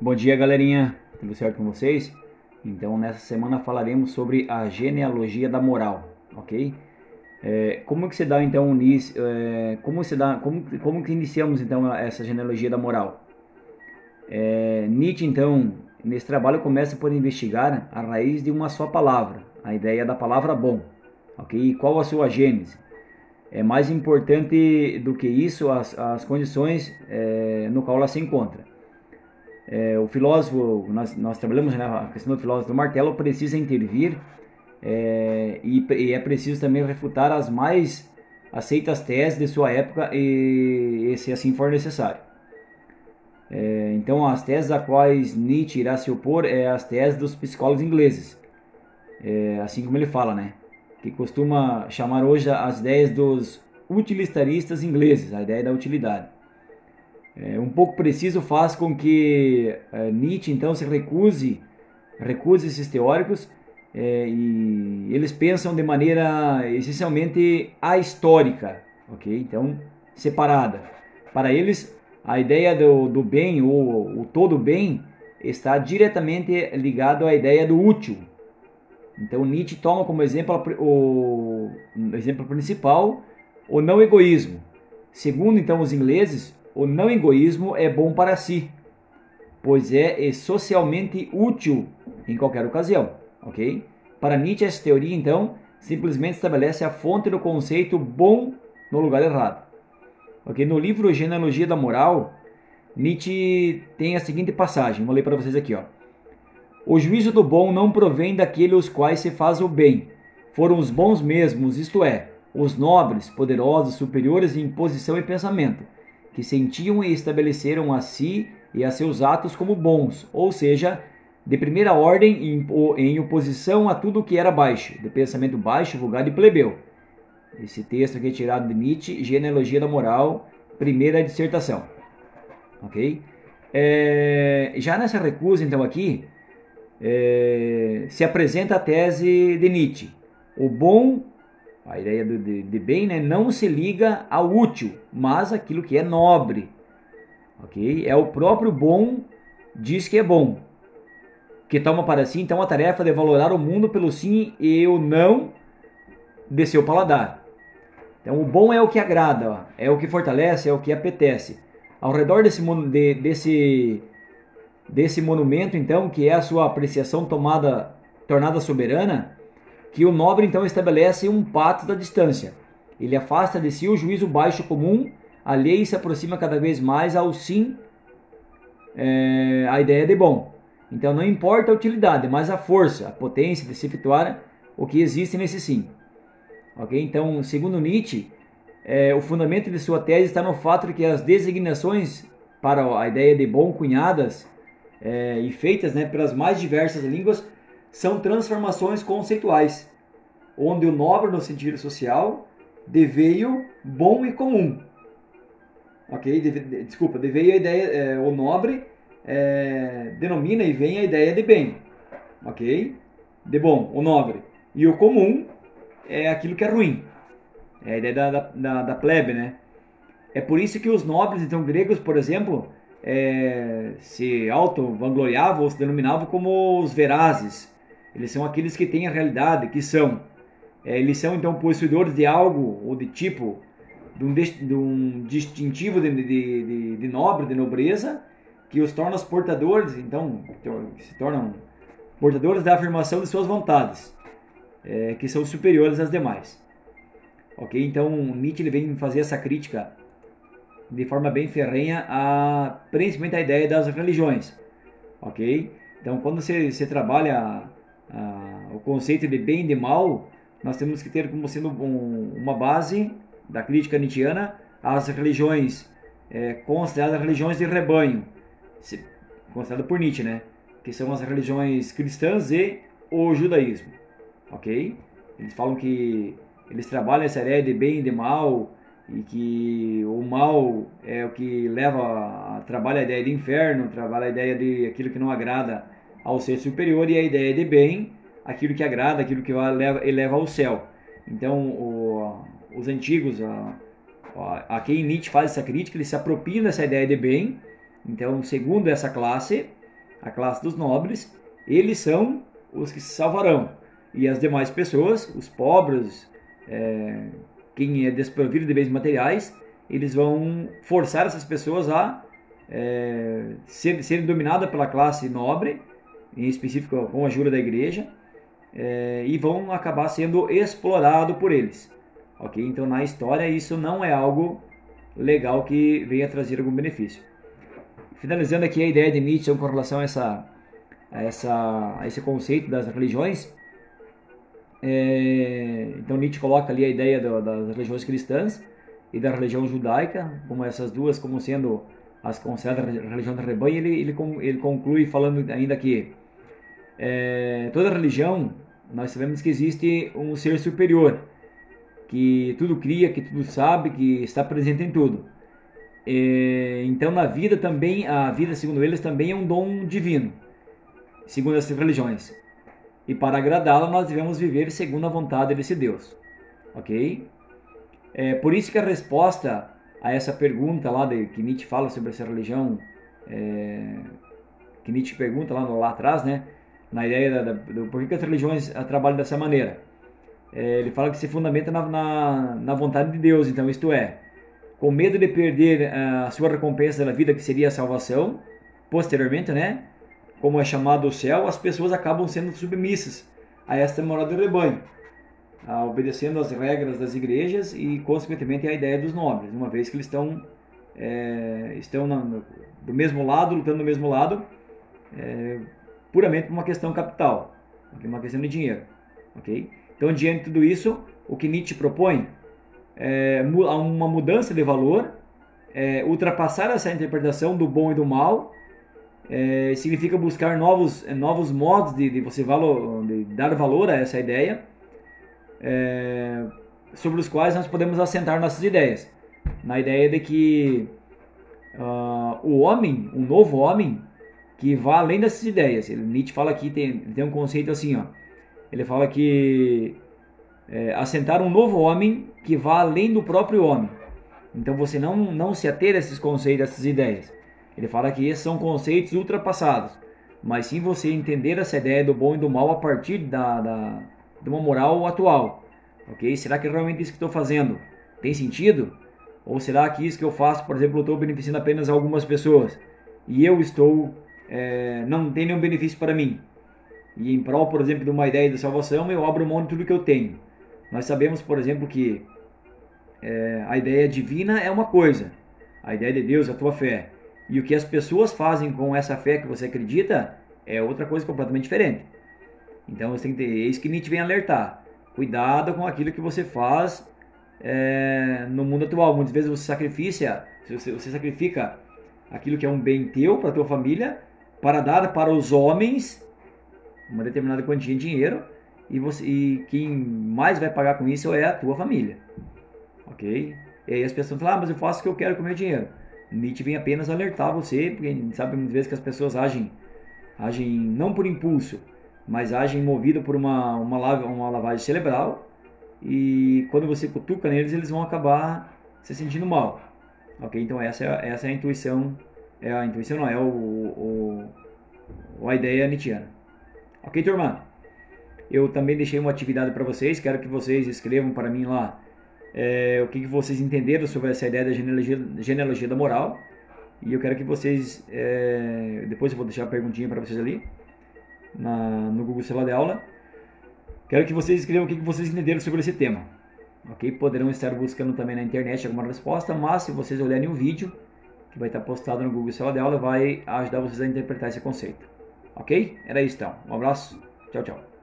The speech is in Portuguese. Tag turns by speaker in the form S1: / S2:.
S1: Bom dia, galerinha. Tudo certo com vocês? Então, nessa semana falaremos sobre a genealogia da moral, ok? É, como que se dá então? É, como se dá? Como, como que iniciamos então essa genealogia da moral? É, Nietzsche então nesse trabalho começa por investigar a raiz de uma só palavra, a ideia da palavra bom, ok? E qual a sua gênese? É mais importante do que isso as, as condições é, no qual ela se encontra. É, o filósofo, nós, nós trabalhamos né, questão do filósofo do martelo, precisa intervir é, e, e, é preciso também refutar as mais aceitas teses de sua época e, e se assim for necessário. É, então, as teses a quais Nietzsche irá se opor é as teses dos psicólogos ingleses, é, assim como ele fala, né? Que costuma chamar hoje as ideias dos utilitaristas ingleses, a ideia da utilidade. É, um pouco preciso faz com que é, Nietzsche então se recuse, recuse esses teóricos é, e eles pensam de maneira essencialmente ahistórica, ok? Então separada. Para eles a ideia do, do bem ou o todo bem está diretamente ligado à ideia do útil. Então Nietzsche toma como exemplo o, exemplo principal o não egoísmo. Segundo então os ingleses, o não egoísmo é bom para si, pois é, é socialmente útil em qualquer ocasião, ok? Para Nietzsche, essa teoria, então, simplesmente estabelece a fonte do conceito bom no lugar errado. Ok? No livro Genealogia da Moral, Nietzsche tem a seguinte passagem, vou ler para vocês aqui. Ó. O juízo do bom não provém daqueles os quais se faz o bem, foram os bons mesmos, isto é, os nobres, poderosos, superiores em posição e pensamento, que sentiam e estabeleceram a si e a seus atos como bons, ou seja, de primeira ordem em oposição a tudo que era baixo, de pensamento baixo, vulgar e plebeu. Esse texto aqui é tirado de Nietzsche, Genealogia da Moral, primeira dissertação. Ok? É, já nessa recusa, então, aqui, é, se apresenta a tese de Nietzsche. O bom a ideia de, de, de, bem né, não se liga ao útil, mas aquilo que é nobre. Ok? É o próprio bom diz que é bom. Que toma para si então a tarefa de valorar o mundo pelo sim e o não de seu paladar. Então o bom é o que agrada, ó, é o que fortalece, é o que apetece. Ao redor desse, de, desse, desse monumento, então, que é a sua apreciação tomada, tornada soberana, que o nobre então estabelece um pato da distância. Ele afasta de si o juízo baixo comum, e se aproxima cada vez mais ao sim, é, a ideia de bom. Então não importa a utilidade, mas a força, a potência de se efetuar o que existe nesse sim. Ok? Então, segundo Nietzsche, é, o fundamento de sua tese está no fato de que as designações para a ideia de bom cunhadas é, e feitas né, pelas mais diversas línguas são transformações conceituais, onde o nobre no sentido social deveio bom e comum. Ok? De, de, desculpa, deveio a ideia, é, o nobre é, denomina e vem a ideia de bem. Ok? De bom, o nobre. E o comum é aquilo que é ruim. É a ideia da, da, da plebe, né? É por isso que os nobres, então, gregos, por exemplo, é, se auto-vangloriavam ou se denominavam como os verazes, eles são aqueles que têm a realidade, que são. É, eles são então possuidores de algo ou de tipo, de um, de um distintivo de, de, de, nobre, de nobreza, que os torna os portadores, então, se tornam portadores da afirmação de suas vontades, é, que são superiores às demais. Ok? Então, Nietzsche ele vem fazer essa crítica de forma bem ferrenha a principalmente a ideia das religiões. Ok? Então, quando você, você trabalha ah, o conceito de bem e de mal, nós temos que ter como sendo um, uma base da crítica nietzschiana as religiões é, consideradas religiões de rebanho, considerado por Nietzsche, né? Que são as religiões cristãs e o judaísmo, ok? Eles falam que eles trabalham essa ideia de bem e de mal e que o mal é o que leva a, trabalha a ideia de inferno, trabalha a ideia de aquilo que não agrada ao ser superior e a ideia de bem, aquilo que agrada, aquilo que eleva, eleva ao céu. Então, o, os antigos, a, a, quem Nietzsche faz essa crítica, ele se apropria dessa ideia de bem. Então, segundo essa classe, a classe dos nobres, eles são os que se salvarão. E as demais pessoas, os pobres, é, quem é desprovido de bens materiais, eles vão forçar essas pessoas a é, ser, serem dominadas pela classe nobre, em específico com a ajuda da igreja, é, e vão acabar sendo explorados por eles. Ok? Então, na história, isso não é algo legal que venha trazer algum benefício. Finalizando aqui a ideia de Nietzsche com relação a, essa, a, essa, a esse conceito das religiões, é, então Nietzsche coloca ali a ideia do, das religiões cristãs e da religião judaica, como essas duas como sendo as consideradas religião do rebanho, ele, ele, ele conclui falando ainda que é, toda religião, nós sabemos que existe um ser superior, que tudo cria, que tudo sabe, que está presente em tudo. É, então, na vida também, a vida, segundo eles, também é um dom divino, segundo essas religiões. E para agradá-lo, nós devemos viver segundo a vontade desse Deus. Ok? É, por isso que a resposta a essa pergunta lá de, que Nietzsche fala sobre essa religião, é, que Nietzsche pergunta lá, lá atrás, né? Na ideia da, da, do por que as religiões trabalham dessa maneira. É, ele fala que se fundamenta na, na, na vontade de Deus, então isto é, com medo de perder eh, a sua recompensa da vida, que seria a salvação, posteriormente, né? Como é chamado o céu, as pessoas acabam sendo submissas a esta moral do rebanho, obedecendo às regras das igrejas e, consequentemente, a ideia dos nobres, uma vez que eles estão, é, estão na, no, do mesmo lado, lutando do mesmo lado, é, puramente por uma questão capital, uma questão de dinheiro. ok? Então, diante de tudo isso, o que Nietzsche propõe é, uma mudança de valor, é, ultrapassar essa interpretação do bom e do mal, é, significa buscar novos, novos modos de, de você valor, de dar valor a essa ideia, é, sobre os quais nós podemos assentar nossas ideias. Na ideia de que uh, o homem, um novo homem, que vá além dessas ideias. Ele, Nietzsche fala aqui, tem, tem um conceito assim, ó. Ele fala que é, assentar um novo homem que vá além do próprio homem. Então você não, não se ater a esses conceitos, a essas ideias. Ele fala que esses são conceitos ultrapassados, mas sim você entender essa ideia do bom e do mal a partir da, da de uma moral atual. Ok? Será que realmente isso que estou fazendo tem sentido? Ou será que isso que eu faço, por exemplo, eu estou beneficiando apenas algumas pessoas e eu estou é, não tem nenhum benefício para mim? E em prol, por exemplo, de uma ideia de salvação, eu abro mão de tudo que eu tenho. Nós sabemos, por exemplo, que é, a ideia divina é uma coisa, a ideia de Deus, a tua fé. E o que as pessoas fazem com essa fé que você acredita é outra coisa completamente diferente. Então você tem que ter, isso que Nietzsche vem alertar. Cuidado com aquilo que você faz é, no mundo atual. Muitas vezes você sacrifica, você, você sacrifica aquilo que é um bem teu para tua família para dar para os homens uma determinada quantia de dinheiro e, você, e quem mais vai pagar com isso é a tua família. Ok? E aí as pessoas falam, ah, mas eu faço o que eu quero com o meu dinheiro. Nietzsche vem apenas alertar você, porque sabe muitas vezes que as pessoas agem, agem não por impulso, mas agem movido por uma, uma, uma lavagem cerebral e quando você cutuca neles, eles vão acabar se sentindo mal. Ok? Então essa é, essa é a intuição, é a intuição não, é o, o, a ideia nietzschiana. Ok, turma? Eu também deixei uma atividade para vocês, quero que vocês escrevam para mim lá é, o que, que, vocês entenderam sobre essa ideia da genealogia, genealogia da moral. E eu quero que vocês, é, depois eu vou deixar a perguntinha para vocês ali, na, no Google Celular de Aula. Quero que vocês escrevam o que, que vocês entenderam sobre esse tema. Ok? Poderão estar buscando também na internet alguma resposta, mas se vocês olharem o vídeo, que vai estar postado no Google Celular de Aula, vai ajudar vocês a interpretar esse conceito. Ok? Era isso então. Um abraço. Tchau, tchau.